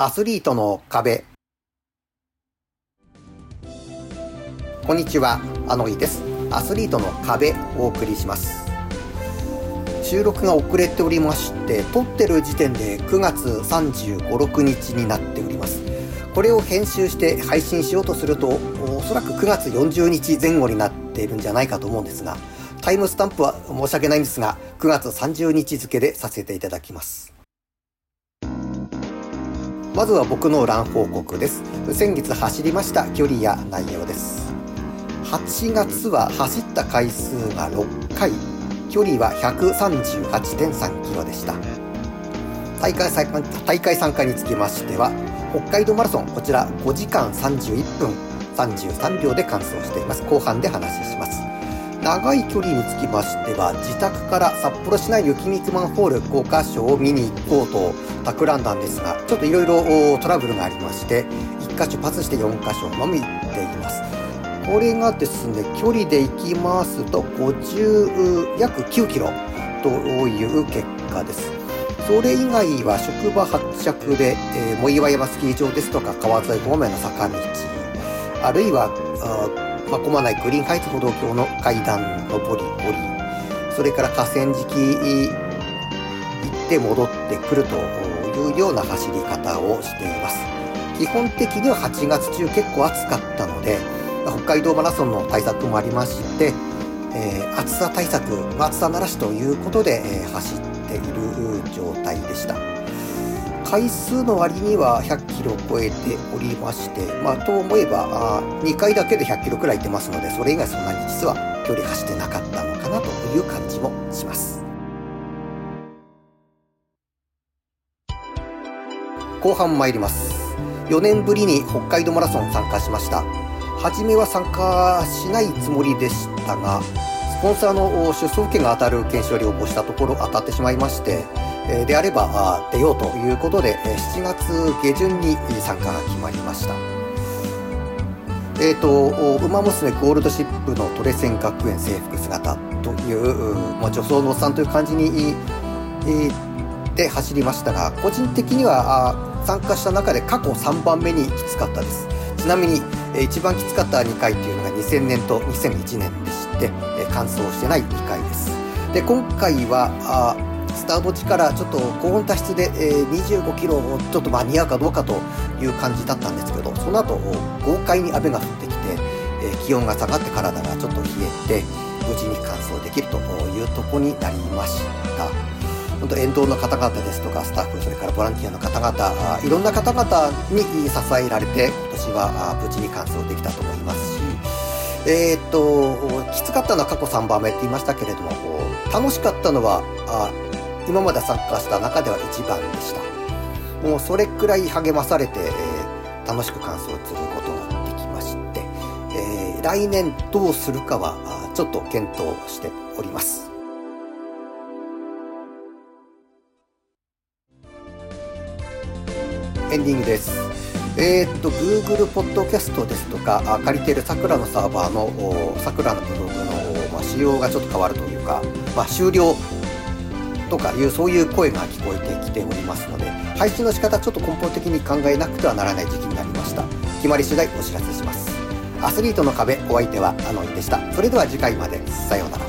アスリートの壁。こんにちはあのいです。アスリートの壁をお送りします。収録が遅れておりまして撮ってる時点で9月35、6日になっております。これを編集して配信しようとするとおそらく9月40日前後になっているんじゃないかと思うんですがタイムスタンプは申し訳ないんですが9月30日付でさせていただきます。まずは僕のラン報告です。先月走りました距離や内容です。8月は走った回数が6回。距離は138.3キロでした。大会参加大会参加につきましては北海道マラソンこちら5時間31分33秒で完走しています。後半で話します。長い距離につきましては自宅から札幌市内雪水マンホール5カ所を見に行こうと企んだんですがちょっといろいろトラブルがありまして1箇所パスして4箇所のみ行っています。これがですね距離で行きますと50約9キロという結果です。それ以外は職場発着で、えー、藻岩山スキー場ですとか川沿い方面の坂道あるいはまあ、まないグリーンハイツ歩道橋の階段上り下り。それから河川敷行って戻ってくるというような走り方をしています。基本的には8月中結構暑かったので北海道マラソンの対策もありまして、えー、暑さ対策、暑さならしということで、えー、走っている状態でした。回数の割には100キロを超えておりまして、まあ、と思えばあ2回だけで100キロくらい行ってますのでそれ以外そんなに実は距離走ってなかったのかなという感じもします。後半参ります。4年ぶりに北海道マラソン参加しました。初めは参加しないつもりでしたがスポンサーの出走権が当たる研修を応募したところ当たってしまいましてであれば出ようということで、7月下旬に参加が決まりました。えっ、ー、と、馬娘ゴールドシップのトレセン学園制服姿という、まあ、女装のおっさんという感じに、えー、で走りましたが、個人的には参加した中で過去3番目にきつかったです。ちなみに、一番きつかった2回というのが2000年と2001年でして、完走してない2回です。で、今回は、あスタート地からちょっと高温多湿で、えー、25キロをちょっと間に合うかどうかという感じだったんですけど、その後、豪快に雨が降ってきて、えー、気温が下がって体がちょっと冷えて、無事に完走できるというとこになりました。本当沿道の方々ですとか、スタッフ、それからボランティアの方々、いろんな方々に支えられて、今年は無事に完走できたと思いますし、えー、っと、きつかったのは過去3番目って言いましたけれども、楽しかったのは、今まで参加した中では一番でした。もうそれくらい励まされて、えー、楽しく完走することができまして、えー、来年どうするかはちょっと検討しております。エンディングです。えー、っと Google ポッドキャストですとか借りているさくらのサーバーのさくらのブログの、まあ、仕様がちょっと変わるというか、まあ、終了とかいうそういう声が聞こえてきておりますので配信の仕方ちょっと根本的に考えなくてはならない時期になりました。決まり次第お知らせします。アスリートの壁お相手はあのいでした。それでは次回まで。さようなら。